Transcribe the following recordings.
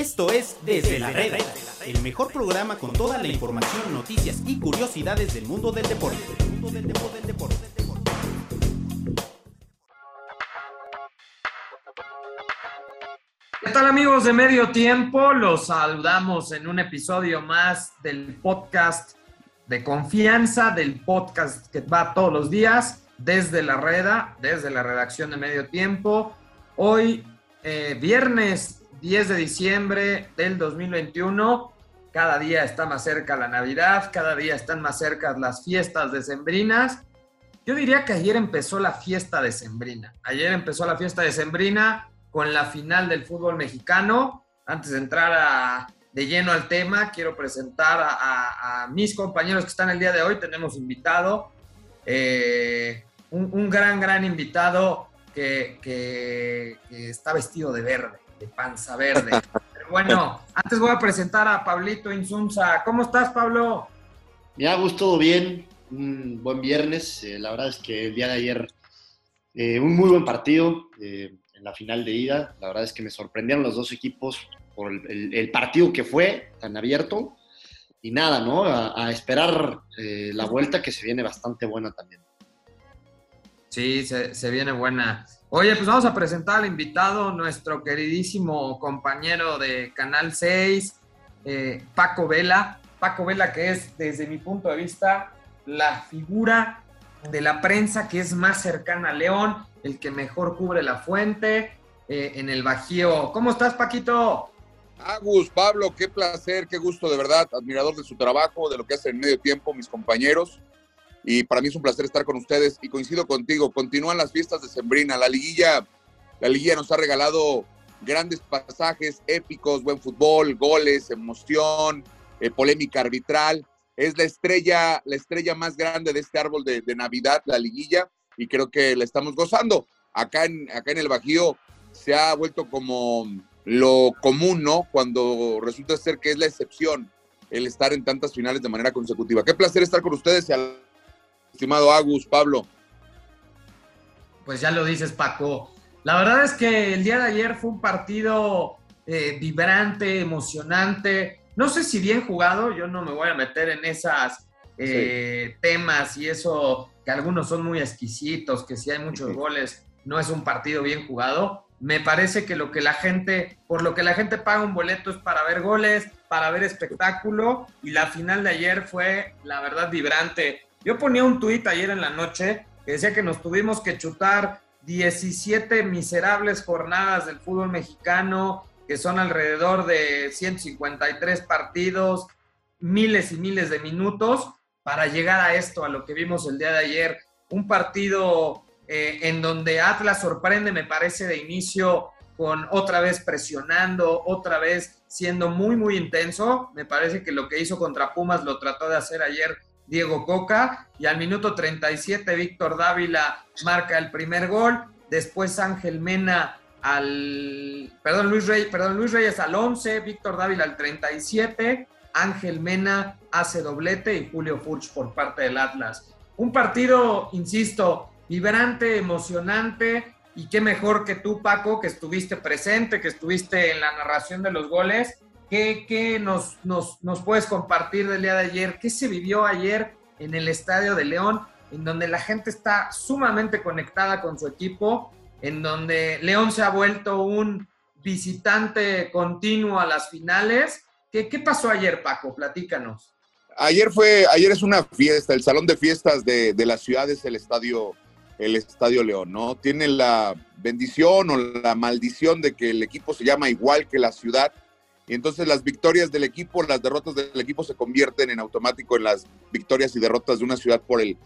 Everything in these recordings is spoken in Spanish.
Esto es Desde la Reda, el mejor programa con toda la información, noticias y curiosidades del mundo del deporte. ¿Qué tal amigos de Medio Tiempo? Los saludamos en un episodio más del podcast de confianza, del podcast que va todos los días desde la reda, desde la redacción de Medio Tiempo. Hoy, eh, viernes 10 de diciembre del 2021, cada día está más cerca la Navidad, cada día están más cerca las fiestas decembrinas. Yo diría que ayer empezó la fiesta decembrina. Ayer empezó la fiesta decembrina con la final del fútbol mexicano. Antes de entrar de lleno al tema, quiero presentar a, mis compañeros que están el día de hoy. Tenemos invitado, eh, un, gran, gran invitado que, que, está vestido de verde, de panza verde. Pero bueno, antes voy a presentar a Pablito Insunza. ¿Cómo estás, Pablo? Ya, Gus, todo bien. Un buen viernes. Eh, la verdad es que el día de ayer, eh, un muy buen partido en la final de ida. La verdad es que me sorprendieron los dos equipos por el, partido que fue tan abierto. Y nada, ¿no? A, esperar eh, la vuelta que se viene bastante buena también. Sí, se, viene buena. Oye, pues vamos a presentar al invitado, nuestro queridísimo compañero de Canal 6, eh, Paco Vela. Paco Vela, que es, desde mi punto de vista, la figura de la prensa que es más cercana a León, el que mejor cubre la fuente eh, en el Bajío. ¿Cómo estás, Paquito? Agus, Pablo, qué placer, qué gusto, de verdad, admirador de su trabajo, de lo que hacen en medio tiempo, mis compañeros y para mí es un placer estar con ustedes y coincido contigo. Continúan las fiestas de Sembrina. La liguilla, la liguilla nos ha regalado grandes pasajes épicos, buen fútbol, goles, emoción, eh, polémica arbitral. Es la estrella, la estrella más grande de este árbol de, Navidad, la liguilla, y creo que la estamos gozando. Acá en, acá en el Bajío se ha vuelto como lo común, ¿no? Cuando resulta ser que es la excepción el estar en tantas finales de manera consecutiva. Qué placer estar con ustedes y al estimado Agus, Pablo. Pues ya lo dices, Paco. La verdad es que el día de ayer fue un partido eh, vibrante, emocionante. No sé si bien jugado, yo no me voy a meter en esos eh, temas y eso, que algunos son muy exquisitos, que si hay muchos goles, no es un partido bien jugado. Me parece que lo que la gente, por lo que la gente paga un boleto es para ver goles, para ver espectáculo, y la final de ayer fue, la verdad, vibrante. Yo ponía un tuit ayer en la noche que decía que nos tuvimos que chutar 17 miserables jornadas del fútbol mexicano, que son alrededor de 153 partidos, miles y miles de minutos, para llegar a esto, a lo que vimos el día de ayer. Un partido eh, en donde Atlas sorprende, me parece, de inicio con otra vez presionando, otra vez siendo muy, muy intenso. Me parece que lo que hizo contra Pumas lo trató de hacer ayer Diego Coca y al minuto 37 Víctor Dávila marca el primer gol, después Ángel Mena al perdón Luis Reyes, perdón Luis Reyes al 11, Víctor Dávila al 37, Ángel Mena hace doblete y Julio Furch por parte del Atlas. Un partido, insisto, vibrante, emocionante y qué mejor que tú Paco que estuviste presente, que estuviste en la narración de los goles ¿Qué, nos, puedes compartir del día de ayer? ¿Qué se vivió ayer en el Estadio de León, en donde la gente está sumamente conectada con su equipo, en donde León se ha vuelto un visitante continuo a las finales? ¿Qué, qué pasó ayer, Paco? Platícanos. Ayer fue, ayer es una fiesta, el salón de fiestas de, de la ciudad es el estadio, el Estadio León, ¿no? Tiene la bendición o la maldición de que el equipo se llama igual que la ciudad y entonces las victorias del equipo, las derrotas del equipo se convierten en automático en las victorias y derrotas de una ciudad por el,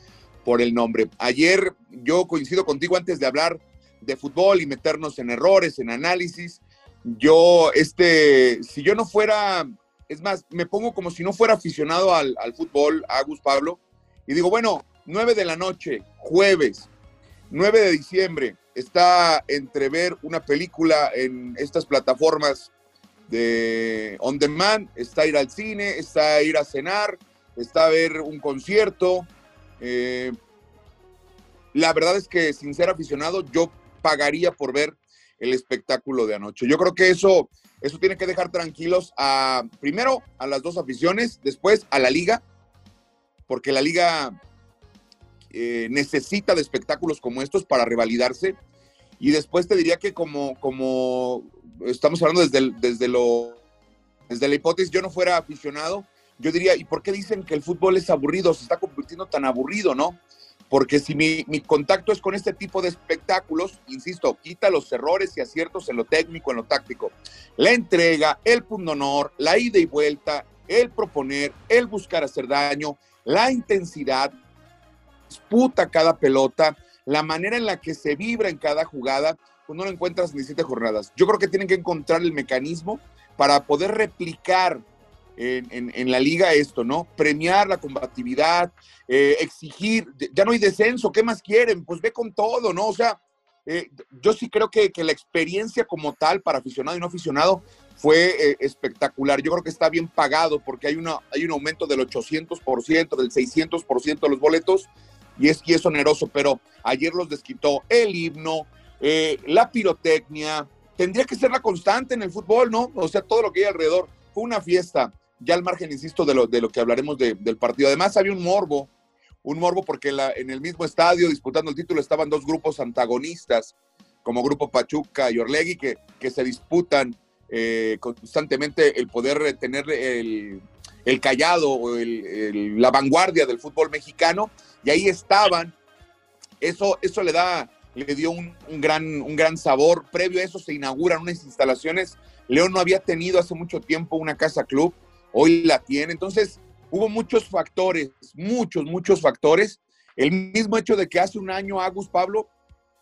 por el nombre. Ayer yo coincido contigo antes de hablar de fútbol y meternos en errores, en análisis. Yo, este, si yo no fuera, es más, me pongo como si no fuera aficionado al, al fútbol, Agus Pablo, y digo, bueno, 9 de la noche, jueves, 9 de diciembre, está entre ver una película en estas plataformas de on demand, está ir al cine, está ir a cenar, está a ver un concierto. Eh, la verdad es que sin ser aficionado, yo pagaría por ver el espectáculo de anoche. Yo creo que eso Eso tiene que dejar tranquilos a, primero, a las dos aficiones, después a la liga, porque la liga eh, necesita de espectáculos como estos para revalidarse. Y después te diría que como, como estamos hablando desde, desde, lo, desde la hipótesis, yo no fuera aficionado, yo diría, ¿y por qué dicen que el fútbol es aburrido? Se está convirtiendo tan aburrido, ¿no? Porque si mi, mi, contacto es con este tipo de espectáculos, insisto, quita los errores y aciertos en lo técnico, en lo táctico. La entrega, el punto honor, la ida y vuelta, el proponer, el buscar hacer daño, la intensidad, disputa cada pelota, la manera en la que se vibra en cada jugada, pues no lo encuentras en 17 jornadas. Yo creo que tienen que encontrar el mecanismo para poder replicar en, la liga esto, ¿no? Premiar la combatividad, eh, exigir, ya no hay descenso, ¿qué más quieren? Pues ve con todo, ¿no? O sea, eh, yo sí creo que, la experiencia como tal para aficionado y no aficionado fue eh, espectacular. Yo creo que está bien pagado porque hay, una, hay un aumento del 800%, del 600% de los boletos y es, y es oneroso, pero ayer los desquitó el himno, la pirotecnia, tendría que ser la constante en el fútbol, ¿no? O sea, todo lo que hay alrededor. Fue una fiesta ya al margen, insisto, de lo, de lo que hablaremos del partido. Además, había un morbo, un morbo porque la, en el mismo estadio disputando el título estaban dos grupos antagonistas, como Grupo Pachuca y Orlegui, que, que se disputan eh, constantemente el poder tener el, el callado o el, la vanguardia del fútbol mexicano, y ahí estaban. Eso, eso le da, le dio un, un, gran, un gran sabor. Previo a eso se inauguran unas instalaciones. León no había tenido hace mucho tiempo una casa club hoy la tiene. Entonces, hubo muchos factores, muchos, muchos factores. El mismo hecho de que hace un año, Agus Pablo,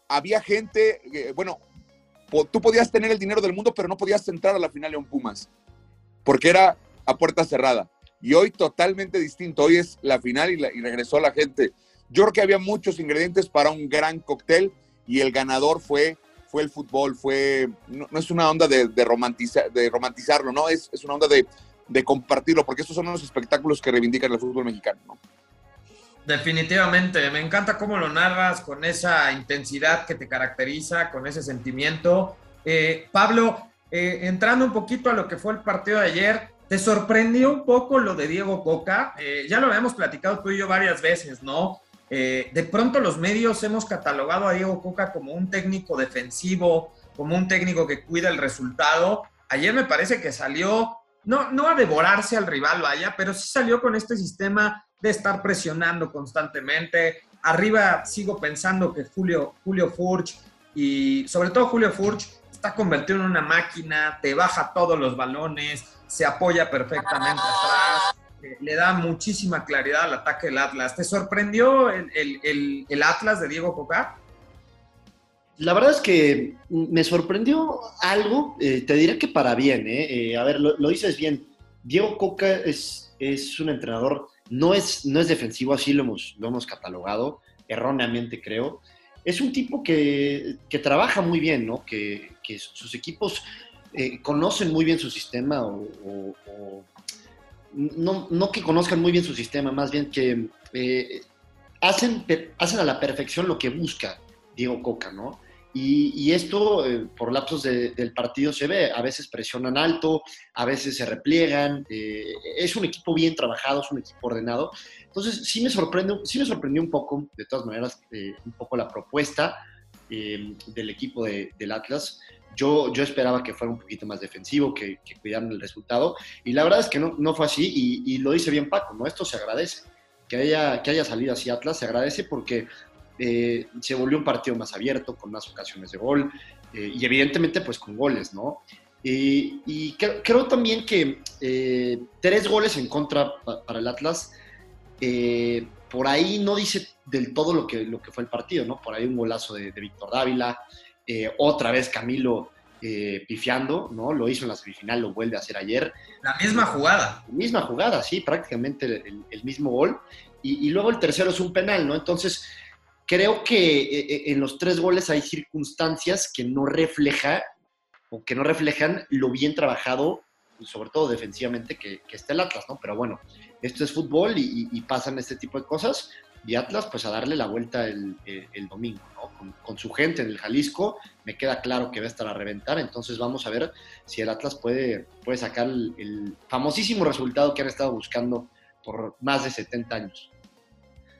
había gente, eh, bueno, tú podías tener el dinero del mundo, pero no podías entrar a la final León Pumas, porque era a puerta cerrada. Y hoy totalmente distinto, hoy es la final y, regresó la gente. Yo creo que había muchos ingredientes para un gran cóctel y el ganador fue, fue el fútbol, fue, no, es una onda de, de, de romantizarlo, no, es, es una onda de, compartirlo, porque estos son los espectáculos que reivindican el fútbol mexicano. ¿no? Definitivamente, me encanta cómo lo narras con esa intensidad que te caracteriza, con ese sentimiento. Eh, Pablo, eh, entrando un poquito a lo que fue el partido de ayer, ¿te sorprendió un poco lo de Diego Coca? Eh, ya lo habíamos platicado tú y yo varias veces, ¿no? de pronto los medios hemos catalogado a Diego Coca como un técnico defensivo, como un técnico que cuida el resultado. Ayer me parece que salió no, no a devorarse al rival, vaya, pero sí salió con este sistema de estar presionando constantemente. Arriba sigo pensando que Julio, Julio Furch y sobre todo Julio Furch está convertido en una máquina, te baja todos los balones, se apoya perfectamente atrás, eh, le da muchísima claridad al ataque del Atlas. ¿Te sorprendió el, el Atlas de Diego Coca? La verdad es que me sorprendió algo, eh, te diré que para bien, ¿eh? eh a ver, lo, dices bien. Diego Coca es, es un entrenador, no es, no es defensivo, así lo hemos, lo hemos catalogado, erróneamente creo. Es un tipo que, que trabaja muy bien, ¿no? Que, que sus equipos eh, conocen muy bien su sistema o, no, no, que conozcan muy bien su sistema, más bien que hacen, hacen a la perfección lo que busca Diego Coca, ¿no? Y, esto eh, por lapsos del partido se ve, a veces presionan alto, a veces se repliegan, eh, es un equipo bien trabajado, es un equipo ordenado. Entonces sí me, sorprende, sí me sorprendió un poco, de todas maneras, eh, un poco la propuesta del equipo del Atlas. Yo, yo esperaba que fuera un poquito más defensivo, que, cuidaran el resultado, y la verdad es que no, no fue así, y, y, lo dice bien Paco, ¿no? Esto se agradece. Que haya, que haya salido así Atlas se agradece porque eh, se volvió un partido más abierto, con más ocasiones de gol eh, y evidentemente pues con goles, ¿no? y creo, también que eh, tres goles en contra para el Atlas, por ahí no dice del todo lo que, lo que fue el partido, ¿no? Por ahí un golazo de, Víctor Dávila, otra vez Camilo pifiando, ¿no? Lo hizo en la semifinal, lo vuelve a hacer ayer. La misma jugada. La misma jugada, sí, prácticamente el, mismo gol. Y, y, luego el tercero es un penal, ¿no? Entonces, creo que eh, eh, en los tres goles hay circunstancias que no refleja o que no reflejan lo bien trabajado, sobre todo defensivamente, que, está el Atlas, ¿no? Pero bueno, esto es fútbol y, pasan este tipo de cosas. y Atlas pues a darle la vuelta el, domingo, con, su gente en el Jalisco, me queda claro que va a estar a reventar, entonces vamos a ver si el Atlas puede, puede sacar el, famosísimo resultado que han estado buscando por más de 70 años.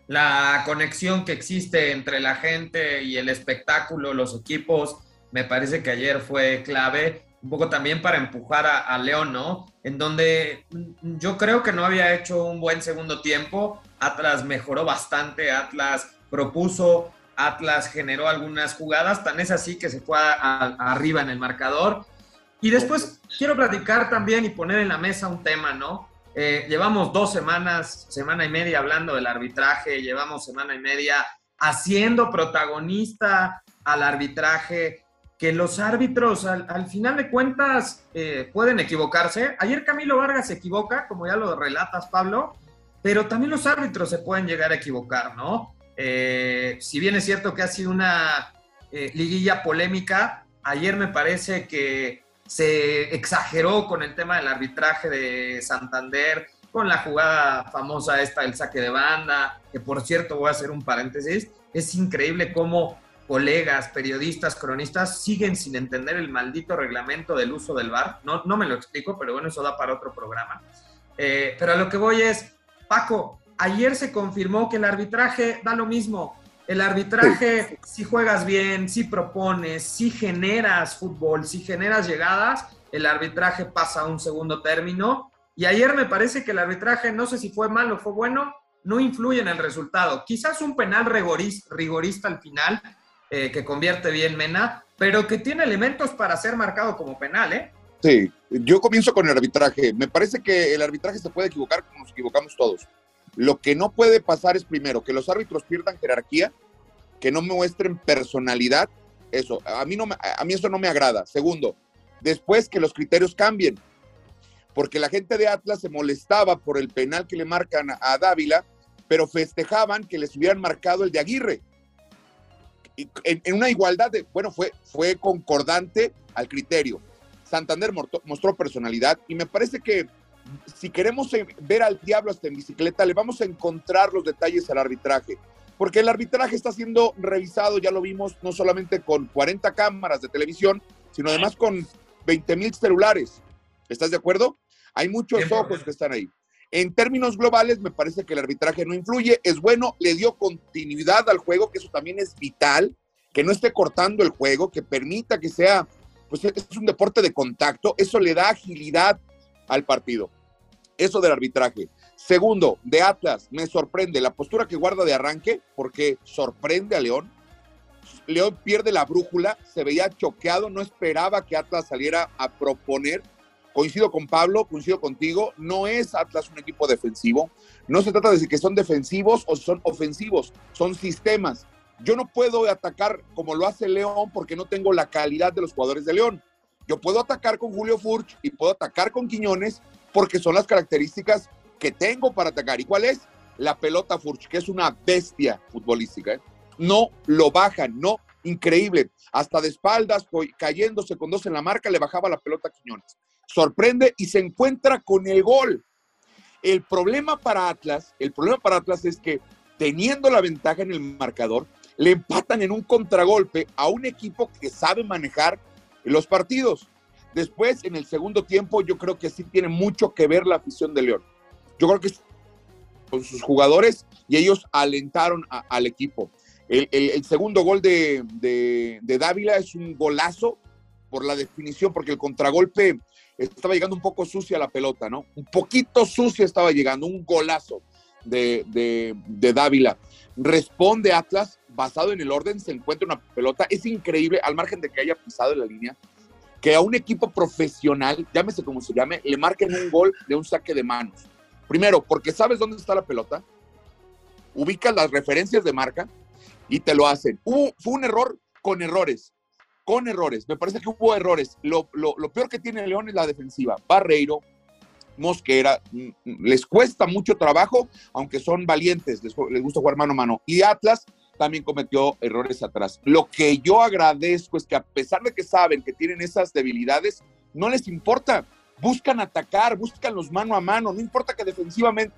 La conexión que existe entre la gente y el espectáculo, los equipos, me parece que ayer fue clave, un poco también para empujar a, a León, ¿no? En donde yo creo que no había hecho un buen segundo tiempo, Atlas mejoró bastante, Atlas propuso, Atlas generó algunas jugadas, tan es así que se fue arriba en el marcador. Y después quiero platicar también y poner en la mesa un tema, ¿no? Eh, llevamos dos semanas, semana y media hablando del arbitraje, llevamos semana y media haciendo protagonista al arbitraje, que los árbitros al, final de cuentas eh, pueden equivocarse. Ayer Camilo Vargas se equivoca, como ya lo relatas, Pablo, pero también los árbitros se pueden llegar a equivocar, ¿no? Eh, si bien es cierto que ha sido una eh, liguilla polémica, ayer me parece que se exageró con el tema del arbitraje de Santander, con la jugada famosa esta del saque de banda, que por cierto voy a hacer un paréntesis, es increíble cómo colegas, periodistas, cronistas siguen sin entender el maldito reglamento del uso del VAR. No, no me lo explico, pero bueno, eso da para otro programa. Eh, pero a lo que voy es, Paco, ayer se confirmó que el arbitraje da lo mismo. El arbitraje, si juegas bien, si propones, si generas fútbol, si generas llegadas, el arbitraje pasa a un segundo término. Y ayer me parece que el arbitraje, no sé si fue malo o fue bueno, no influye en el resultado. Quizás un penal rigorista, al final, eh, que convierte bien Mena, pero que tiene elementos para ser marcado como penal, ¿eh? Sí, yo comienzo con el arbitraje. Me parece que el arbitraje se puede equivocar como nos equivocamos todos. Lo que no puede pasar es primero que los árbitros pierdan jerarquía, que no muestren personalidad. Eso, a mí, no a mí eso no me agrada. Segundo, después que los criterios cambien, porque la gente de Atlas se molestaba por el penal que le marcan a Dávila, pero festejaban que les hubieran marcado el de Aguirre. En, en una igualdad de, bueno, fue, fue concordante al criterio Santander mostró personalidad y me parece que si queremos ver al diablo hasta en bicicleta, le vamos a encontrar los detalles al arbitraje. Porque el arbitraje está siendo revisado, ya lo vimos, no solamente con 40 cámaras de televisión, sino además con 20 mil celulares. ¿Estás de acuerdo? Hay muchos ojos que están ahí. En términos globales, me parece que el arbitraje no influye. Es bueno, le dio continuidad al juego, que eso también es vital, que no esté cortando el juego, que permita que sea pues es un deporte de contacto, eso le da agilidad al partido. Eso del arbitraje. Segundo, de Atlas, me sorprende la postura que guarda de arranque, porque sorprende a León. León pierde la brújula, se veía choqueado, no esperaba que Atlas saliera a proponer. Coincido con Pablo, coincido contigo, no es Atlas un equipo defensivo. No se trata de que son defensivos o son ofensivos, son sistemas. Yo no puedo atacar como lo hace León porque no tengo la calidad de los jugadores de León. Yo puedo atacar con Julio Furch y puedo atacar con Quiñones porque son las características que tengo para atacar. ¿Y cuál es? La pelota Furch, que es una bestia futbolística. ¿eh? No lo bajan, no, increíble. Hasta de espaldas, cayéndose con dos en la marca, le bajaba la pelota a Quiñones. Sorprende y se encuentra con el gol. El problema para Atlas, el problema para Atlas es que teniendo la ventaja en el marcador, le empatan en un contragolpe a un equipo que sabe manejar los partidos. Después, en el segundo tiempo, yo creo que sí tiene mucho que ver la afición de León. Yo creo que con sus jugadores y ellos alentaron al equipo. El, segundo gol de, Dávila es un golazo por la definición, porque el contragolpe estaba llegando un poco sucia la pelota, ¿no? Un poquito sucia estaba llegando, un golazo de, de Dávila. Responde Atlas, basado en el orden, se encuentra una pelota. Es increíble, al margen de que haya pisado en la línea, que a un equipo profesional, llámese como se llame, le marquen un gol de un saque de manos. Primero, porque sabes dónde está la pelota, ubicas las referencias de marca y te lo hacen. fue un error con errores, con errores. Me parece que hubo errores. Lo, lo, peor que tiene León es la defensiva. Barreiro, Mosquera, mm, mm, les cuesta mucho trabajo, aunque son valientes, les, gusta jugar mano a mano. Y Atlas también cometió errores atrás. Lo que yo agradezco es que a pesar de que saben que tienen esas debilidades, no les importa. Buscan atacar, buscan los mano a mano, no importa que defensivamente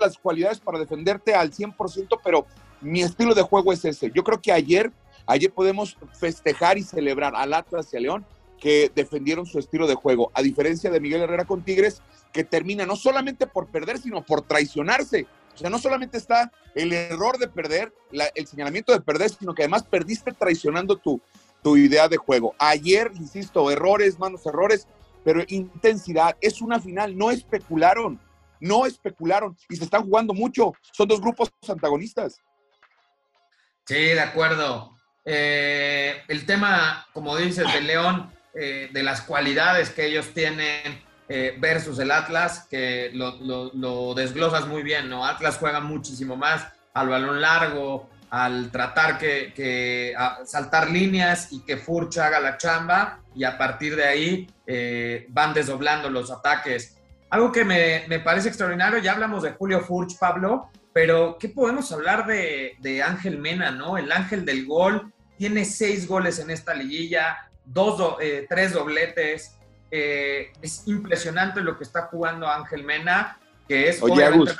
las cualidades para defenderte al 100%, pero mi estilo de juego es ese. Yo creo que ayer, ayer podemos festejar y celebrar al Atlas y a León que defendieron su estilo de juego, a diferencia de Miguel Herrera con Tigres, que termina no solamente por perder, sino por traicionarse. O sea, no solamente está el error de perder, el señalamiento de perder, sino que además perdiste traicionando tu, tu idea de juego. Ayer, insisto, errores, manos, errores, pero intensidad. Es una final, no especularon, no especularon y se están jugando mucho. Son dos grupos antagonistas. Sí, de acuerdo. Eh, el tema, como dices, de León, eh, de las cualidades que ellos tienen eh, versus el Atlas, que lo, desglosas muy bien, ¿no? Atlas juega muchísimo más al balón largo, al tratar que, saltar líneas y que Furch haga la chamba y a partir de ahí van desdoblando los ataques. Algo que me, me, parece extraordinario, ya hablamos de Julio Furch, Pablo, pero ¿qué podemos hablar de, de Ángel Mena, no? El ángel del gol, tiene seis goles en esta liguilla, dos, eh, tres dobletes. Eh, es impresionante lo que está jugando Ángel Mena, que es Oye, Agus.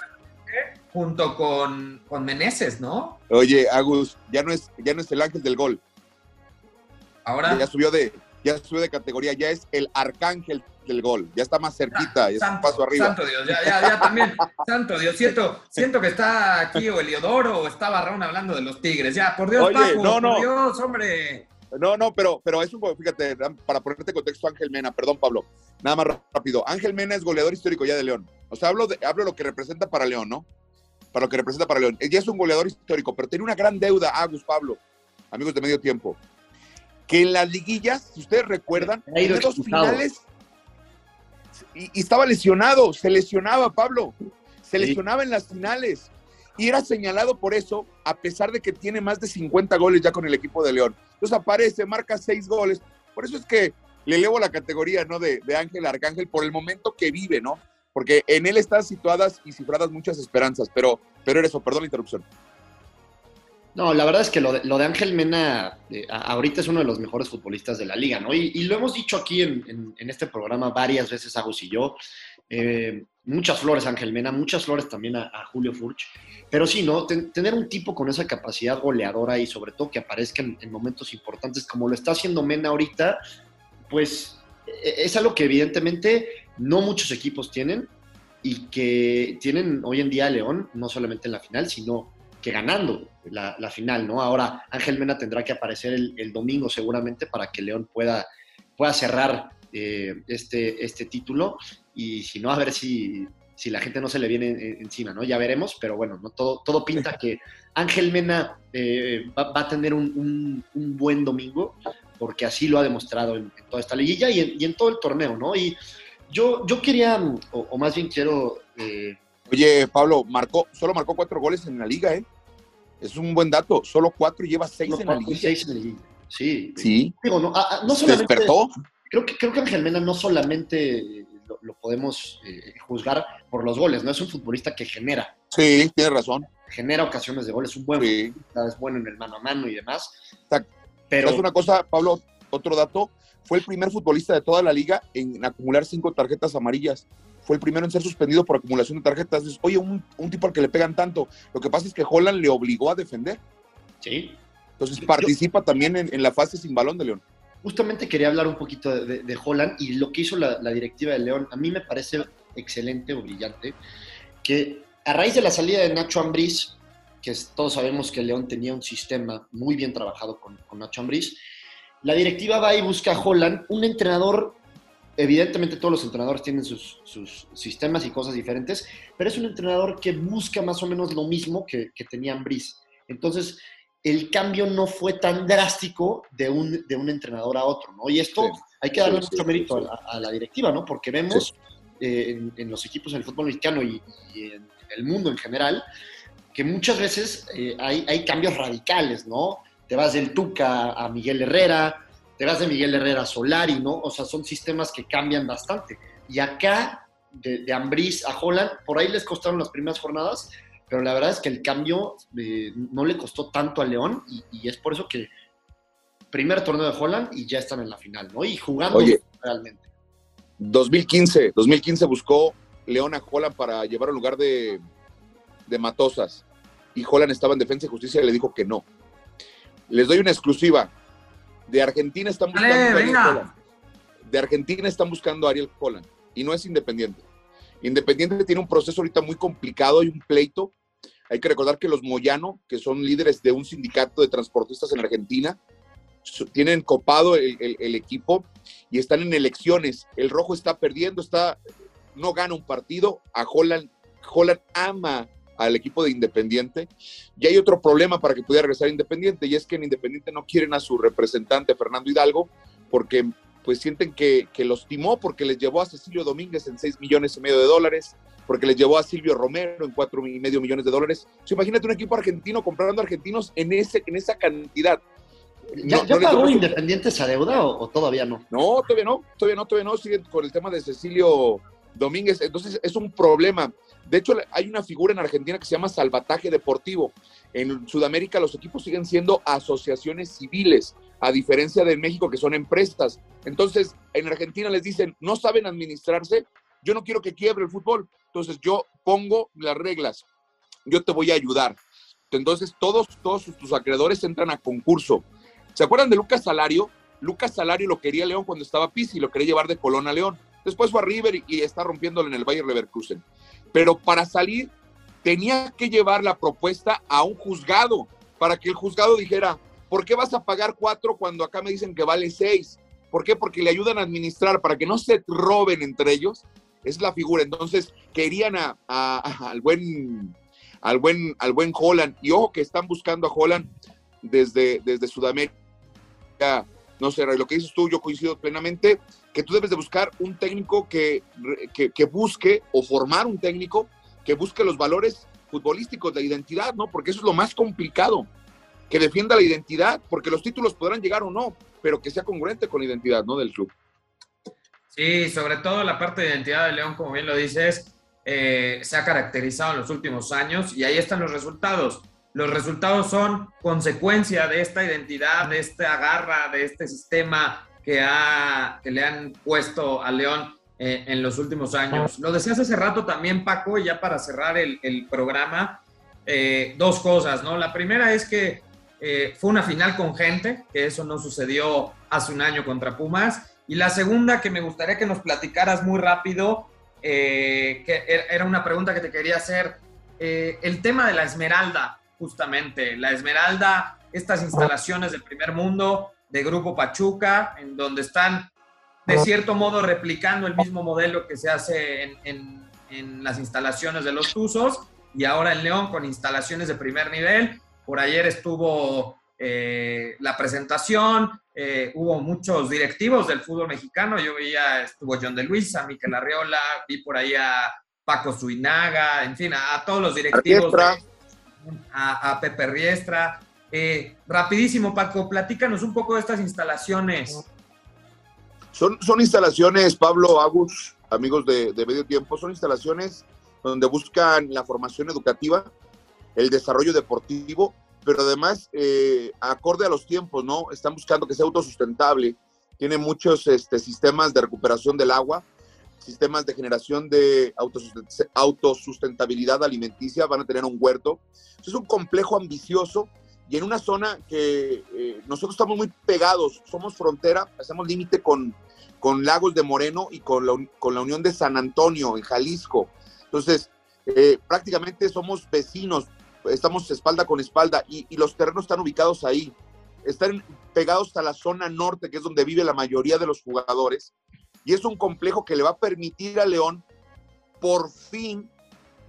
junto con, con Meneses, ¿no? Oye, Agus, ya no es, ya no es el ángel del gol. Ahora. Ya subió de, ya subió de categoría, ya es el arcángel del gol, ya está más cerquita, ya está un paso arriba. Santo Dios, ya, ya, ya también, santo Dios, siento, siento que está aquí o Eliodoro o está Barrón hablando de los Tigres, ya, por Dios, Oye, no, no. por Dios, hombre. No, no, pero, pero es un fíjate, para ponerte contexto, Ángel Mena, perdón, Pablo, nada más rápido. Ángel Mena es goleador histórico ya de León. O sea, hablo de, hablo lo que representa para León, ¿no? Para lo que representa para León. Ya es un goleador histórico, pero tiene una gran deuda, Agus Pablo, amigos de medio tiempo que en las liguillas, si ustedes recuerdan, en dos finales y, estaba lesionado, se lesionaba Pablo, se lesionaba en las finales y era señalado por eso, a pesar de que tiene más de 50 goles ya con el equipo de León. Entonces aparece, marca seis goles. Por eso es que le elevo la categoría, ¿no? De, de Ángel Arcángel por el momento que vive, ¿no? Porque en él están situadas y cifradas muchas esperanzas, pero, pero era eso, perdón la interrupción. No, la verdad es que lo de, Ángel Mena eh, ahorita es uno de los mejores futbolistas de la liga, ¿no? Y, lo hemos dicho aquí en, este programa varias veces, Agus y yo. Eh, muchas flores Ángel Mena, muchas flores también a, Julio Furch. Pero sí, ¿no? tener un tipo con esa capacidad goleadora y sobre todo que aparezca en, en momentos importantes como lo está haciendo Mena ahorita, pues e, es algo que evidentemente no muchos equipos tienen y que tienen hoy en día León, no solamente en la final, sino que ganando la, final, ¿no? Ahora Ángel Mena tendrá que aparecer el, domingo seguramente para que León pueda, pueda cerrar eh, este, este título y si no, a ver si, si la gente no se le viene encima, ¿no? Ya veremos, pero bueno, ¿no? todo, todo pinta que Ángel Mena eh, va, a tener un, buen domingo porque así lo ha demostrado en, toda esta liguilla y en, todo el torneo, ¿no? Y yo, yo quería, o, más bien quiero... Eh, Oye, Pablo, marcó, solo marcó cuatro goles en la liga, ¿eh? Es un buen dato. Solo cuatro y lleva seis, en, la liga. seis en la liga. Sí. Sí. Digo, no, ah, ah, solamente, despertó? Creo que, creo que Ángel Mena no solamente lo, podemos eh, juzgar por los goles, ¿no? Es un futbolista que genera. Sí, tiene razón. Genera ocasiones de goles, es un buen sí. es bueno en el mano a mano y demás. Pero es una cosa, Pablo, otro dato, fue el primer futbolista de toda la liga en acumular cinco tarjetas amarillas fue el primero en ser suspendido por acumulación de tarjetas. oye, un, tipo al que le pegan tanto. Lo que pasa es que Holland le obligó a defender. Sí. Entonces participa también en, la fase sin balón de León. Justamente quería hablar un poquito de, Holland y lo que hizo la, directiva de León. A mí me parece excelente o brillante que a raíz de la salida de Nacho Ambriz, que todos sabemos que León tenía un sistema muy bien trabajado con, con Nacho Ambriz, la directiva va y busca a Holland, un entrenador evidentemente todos los entrenadores tienen sus, sistemas y cosas diferentes, pero es un entrenador que busca más o menos lo mismo que, que tenía Ambris. Entonces, el cambio no fue tan drástico de un, de un entrenador a otro, ¿no? Y esto hay que darle mucho mérito a la, directiva, ¿no? Porque vemos eh, en, los equipos en el fútbol mexicano y, en el mundo en general que muchas veces eh, hay, hay cambios radicales, ¿no? Te vas del Tuca a Miguel Herrera, te vas de Miguel Herrera Solari, ¿no? O sea, son sistemas que cambian bastante. Y acá, de, de Ambriz a Holland, por ahí les costaron las primeras jornadas, pero la verdad es que el cambio eh, no le costó tanto a León y, es por eso que primer torneo de Holland y ya están en la final, ¿no? Y jugando realmente. 2015, 2015 buscó León a Holland para llevar al lugar de, de Matosas y Holland estaba en defensa y justicia y le dijo que no. Les doy una exclusiva. De Argentina están buscando a Ariel Holland. De Argentina están buscando a Ariel Holland y no es independiente. Independiente tiene un proceso ahorita muy complicado y un pleito. Hay que recordar que los Moyano, que son líderes de un sindicato de transportistas en Argentina, tienen copado el, el, equipo y están en elecciones. El rojo está perdiendo, está, no gana un partido. A Holland, Holland ama al equipo de Independiente. Y hay otro problema para que pudiera regresar Independiente, y es que en Independiente no quieren a su representante, Fernando Hidalgo, porque pues sienten que, que los timó, porque les llevó a Cecilio Domínguez en 6 millones y medio de dólares, porque les llevó a Silvio Romero en 4 y medio millones de dólares. imagínate un equipo argentino comprando argentinos en, ese, en esa cantidad. ¿Ya, pagó Independiente esa deuda o, todavía no? No, todavía no, todavía no, todavía no. Siguen con el tema de Cecilio Domínguez. Entonces es un problema. De hecho, hay una figura en Argentina que se llama salvataje deportivo. En Sudamérica los equipos siguen siendo asociaciones civiles, a diferencia de México que son empresas. Entonces, en Argentina les dicen, no saben administrarse, yo no quiero que quiebre el fútbol. Entonces, yo pongo las reglas, yo te voy a ayudar. Entonces, todos, tus acreedores entran a concurso. ¿Se acuerdan de Lucas Salario? Lucas Salario lo quería León cuando estaba Pisi, lo quería llevar de Colón a León. Después fue a River y está rompiéndolo en el Bayer Leverkusen pero para salir tenía que llevar la propuesta a un juzgado para que el juzgado dijera, ¿por qué vas a pagar cuatro cuando acá me dicen que vale seis? ¿Por qué? Porque le ayudan a administrar para que no se roben entre ellos. Es la figura. Entonces querían a, al buen al buen al buen Holland y ojo que están buscando a Holland desde, desde Sudamérica. No sé, lo que dices tú, yo coincido plenamente que tú debes de buscar un técnico que, que, busque o formar un técnico que busque los valores futbolísticos, la identidad, ¿no? Porque eso es lo más complicado, que defienda la identidad, porque los títulos podrán llegar o no, pero que sea congruente con la identidad, ¿no? Del club. Sí, sobre todo la parte de identidad de León, como bien lo dices, eh, se ha caracterizado en los últimos años y ahí están los resultados. Los resultados son consecuencia de esta identidad, de esta garra, de este sistema que, ha, que le han puesto a León eh, en los últimos años. Lo decías hace rato también, Paco, y ya para cerrar el, programa, eh, dos cosas, ¿no? La primera es que eh, fue una final con gente, que eso no sucedió hace un año contra Pumas. Y la segunda, que me gustaría que nos platicaras muy rápido, que er, era una pregunta que te quería hacer, el tema de la Esmeralda, justamente. La Esmeralda, estas instalaciones del primer mundo, de Grupo Pachuca, en donde están de cierto modo replicando el mismo modelo que se hace en, las instalaciones de los Tuzos y ahora en León con instalaciones de primer nivel. Por ayer estuvo eh, la presentación, eh, hubo muchos directivos del fútbol mexicano, yo veía, estuvo John de Luisa, Miquel Arriola, vi por ahí a Paco Zuinaga, en fin, a, todos los directivos, a, a Pepe Riestra, eh, rapidísimo, Paco, platícanos un poco de estas instalaciones. Son, son instalaciones, Pablo Agus, amigos de, Medio Tiempo, son instalaciones donde buscan la formación educativa, el desarrollo deportivo, pero además eh, acorde a los tiempos, ¿no? Están buscando que sea autosustentable. Tiene muchos este, sistemas de recuperación del agua, sistemas de generación de autosustentabilidad alimenticia, van a tener un huerto. Es un complejo ambicioso y en una zona que eh, nosotros estamos muy pegados, somos frontera, hacemos límite con, con Lagos de Moreno y con la, con la Unión de San Antonio, en Jalisco. Entonces, eh, prácticamente somos vecinos, estamos espalda con espalda y, y, los terrenos están ubicados ahí. Están pegados a la zona norte, que es donde vive la mayoría de los jugadores. Y es un complejo que le va a permitir a León por fin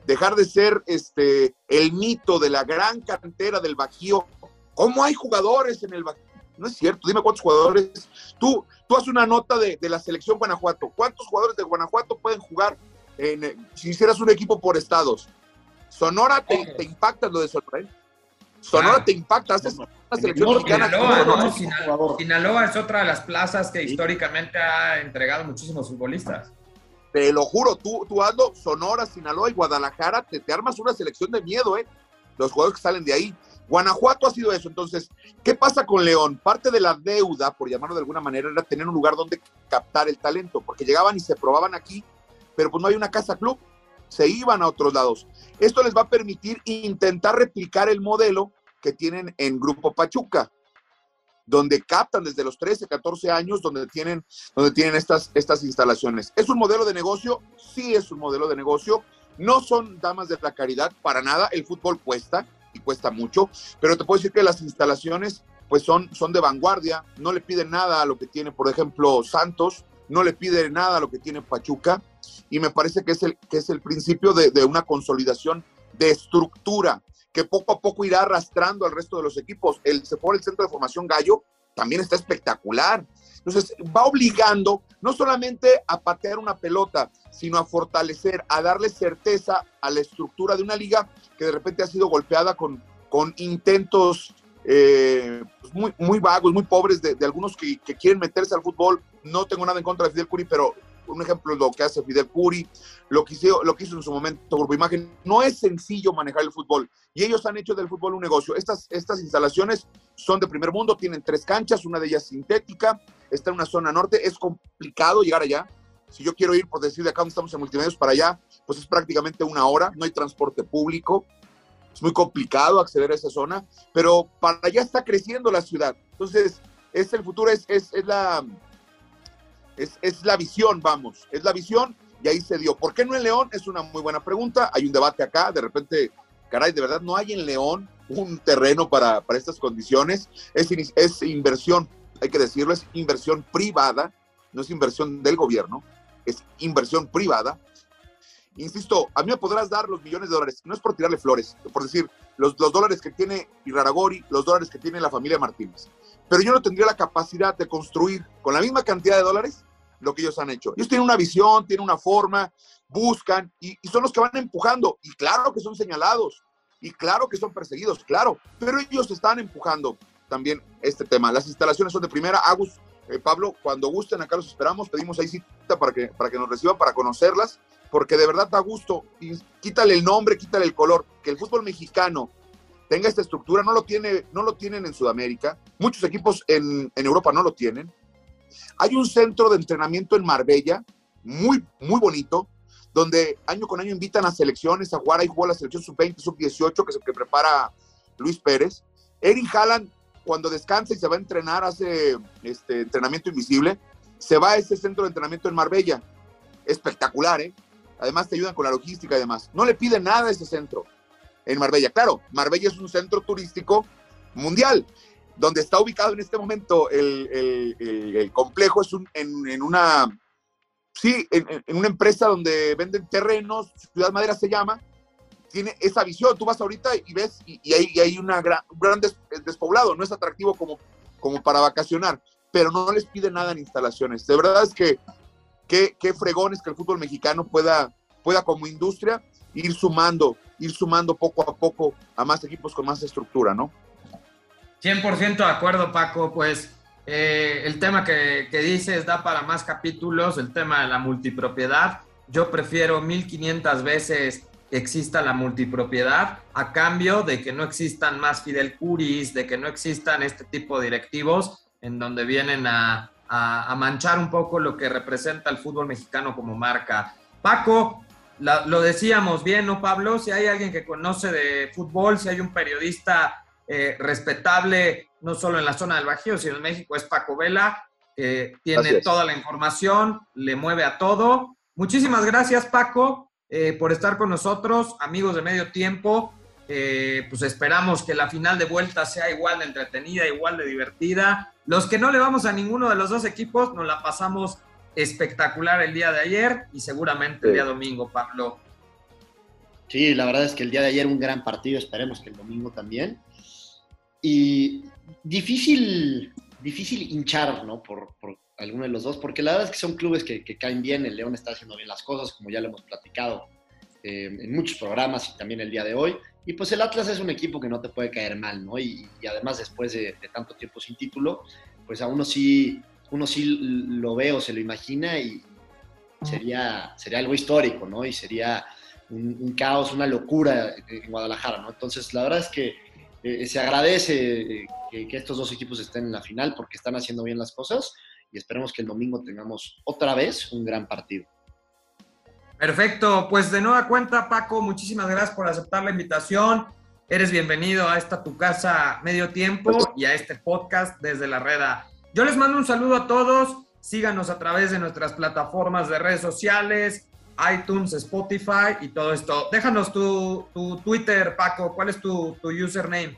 dejar de ser este, el mito de la gran cantera del Bajío. ¿Cómo hay jugadores en el Bajío? No es cierto, dime cuántos jugadores. Tú, tú haces una nota de, la selección Guanajuato. ¿Cuántos jugadores de Guanajuato pueden jugar en, si hicieras un equipo por estados? Sonora te, impacta lo de Sonora. ¿eh? Sonora te impacta, haces una selección mexicana. Sinaloa es otra de las plazas que históricamente ha entregado muchísimos futbolistas. Te lo juro, tú, tú hazlo, Sonora, Sinaloa y Guadalajara, te, te armas una selección de miedo, ¿eh? Los jugadores que salen de ahí. Guanajuato ha sido eso. Entonces, ¿qué pasa con León? Parte de la deuda, por llamarlo de alguna manera, era tener un lugar donde captar el talento, porque llegaban y se probaban aquí, pero pues no hay una casa club. se iban a otros lados. Esto les va a permitir intentar replicar el modelo que tienen en Grupo Pachuca, donde captan desde los 13, 14 años, donde tienen, donde tienen estas, estas instalaciones. ¿Es un modelo de negocio? Sí es un modelo de negocio. No son damas de la caridad para nada. El fútbol cuesta y cuesta mucho, pero te puedo decir que las instalaciones pues son, son de vanguardia, no le piden nada a lo que tiene, por ejemplo, Santos, no le pide nada a lo que tiene Pachuca, y me parece que es el, que es el principio de, de una consolidación de estructura que poco a poco irá arrastrando al resto de los equipos. El se el centro de formación Gallo también está espectacular. Entonces, va obligando no solamente a patear una pelota, sino a fortalecer, a darle certeza a la estructura de una liga que de repente ha sido golpeada con, con intentos eh, pues muy, muy vagos, muy pobres de, algunos que, que, quieren meterse al fútbol. No tengo nada en contra de Fidel Curi, pero un ejemplo lo que hace Fidel Curi, lo que, hizo, lo que hizo en su momento Grupo Imagen. No es sencillo manejar el fútbol y ellos han hecho del fútbol un negocio. Estas, estas instalaciones son de primer mundo, tienen tres canchas, una de ellas sintética, está en una zona norte, es complicado llegar allá. Si yo quiero ir, por decir, de acá donde estamos en multimedios para allá, pues es prácticamente una hora, no hay transporte público, es muy complicado acceder a esa zona, pero para allá está creciendo la ciudad. Entonces, es el futuro, es, es, es la, es, es, la visión, vamos, es la visión y ahí se dio. ¿Por qué no en León? Es una muy buena pregunta. Hay un debate acá, de repente, caray, de verdad no hay en León un terreno para, para estas condiciones. Es, es inversión, hay que decirlo, es inversión privada, no es inversión del gobierno, es inversión privada Insisto, a mí me podrás dar los millones de dólares, no es por tirarle flores, por decir, los, los dólares que tiene Iraragori, los dólares que tiene la familia Martínez. Pero yo no tendría la capacidad de construir con la misma cantidad de dólares lo que ellos han hecho. Ellos tienen una visión, tienen una forma, buscan y, son los que van empujando. Y claro que son señalados, y claro que son perseguidos, claro, pero ellos están empujando también este tema. Las instalaciones son de primera. Agus, eh, Pablo, cuando gusten, acá los esperamos, pedimos ahí cita para que, para que nos reciban, para conocerlas porque de verdad da gusto. Quítale el nombre, quítale el color. Que el fútbol mexicano tenga esta estructura, no lo, tiene, no lo tienen en Sudamérica. Muchos equipos en, en Europa no lo tienen. Hay un centro de entrenamiento en Marbella, muy, muy bonito, donde año con año invitan a selecciones a jugar. Ahí jugó la selección sub-20, sub-18, que es el que prepara Luis Pérez. Erin Haaland, cuando descansa y se va a entrenar, hace este entrenamiento invisible, se va a ese centro de entrenamiento en Marbella. Espectacular, ¿eh? Además te ayudan con la logística y demás. No le piden nada a ese centro en Marbella. Claro, Marbella es un centro turístico mundial. Donde está ubicado en este momento el, complejo es un, en, una, sí, en, una empresa donde venden terrenos, Ciudad Madera se llama, tiene esa visión. Tú vas ahorita y ves, y, hay, hay una gran, un gran despoblado, no es atractivo como, como para vacacionar, pero no les pide nada en instalaciones. De verdad es que qué fregones que el fútbol mexicano pueda, pueda como industria ir sumando, ir sumando poco a poco a más equipos con más estructura, ¿no? 100% de acuerdo, Paco. Pues eh, el tema que, que, dices da para más capítulos, el tema de la multipropiedad. Yo prefiero 1500 veces que exista la multipropiedad a cambio de que no existan más Fidel Curis, de que no existan este tipo de directivos en donde vienen a, a, manchar un poco lo que representa el fútbol mexicano como marca. Paco, lo decíamos bien, ¿no, Pablo? Si hay alguien que conoce de fútbol, si hay un periodista eh, respetable, no solo en la zona del Bajío, sino en México, es Paco Vela, que tiene toda la información, le mueve a todo. Muchísimas gracias, Paco, eh, por estar con nosotros, amigos de medio tiempo. Eh, pues esperamos que la final de vuelta sea igual de entretenida, igual de divertida. Los que no le vamos a ninguno de los dos equipos, nos la pasamos espectacular el día de ayer y seguramente el día domingo, Pablo. Sí, la verdad es que el día de ayer un gran partido, esperemos que el domingo también. Y difícil, difícil hinchar, ¿no? Por, alguno de los dos, porque la verdad es que son clubes que, caen bien, el León está haciendo bien las cosas, como ya lo hemos platicado eh, en muchos programas y también el día de hoy. Y pues el Atlas es un equipo que no te puede caer mal, ¿no? Y, además después de, tanto tiempo sin título, pues a uno sí, uno sí lo ve o se lo imagina y sería, sería algo histórico, ¿no? Y sería un, caos, una locura en Guadalajara, ¿no? Entonces la verdad es que eh, se agradece que, que estos dos equipos estén en la final porque están haciendo bien las cosas y esperemos que el domingo tengamos otra vez un gran partido. Perfecto, pues de nueva cuenta, Paco, muchísimas gracias por aceptar la invitación. Eres bienvenido a esta tu casa medio tiempo y a este podcast desde la reda. Yo les mando un saludo a todos. Síganos a través de nuestras plataformas de redes sociales, iTunes, Spotify y todo esto. Déjanos tu, Twitter, Paco. ¿Cuál es tu, tu, username?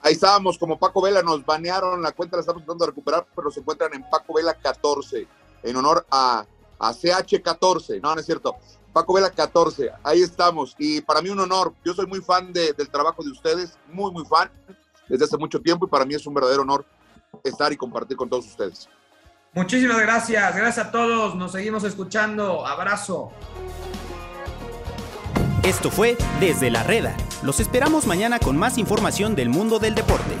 Ahí estábamos, como Paco Vela, nos banearon la cuenta, la estamos tratando de recuperar, pero se encuentran en Paco Vela 14, en honor a a CH14, no, no es cierto, Paco Vela 14, ahí estamos. Y para mí un honor, yo soy muy fan del trabajo de ustedes, muy, muy fan, desde hace mucho tiempo y para mí es un verdadero honor estar y compartir con todos ustedes. Muchísimas gracias, gracias a todos, nos seguimos escuchando, abrazo. Esto fue Desde la Reda. Los esperamos mañana con más información del mundo del deporte.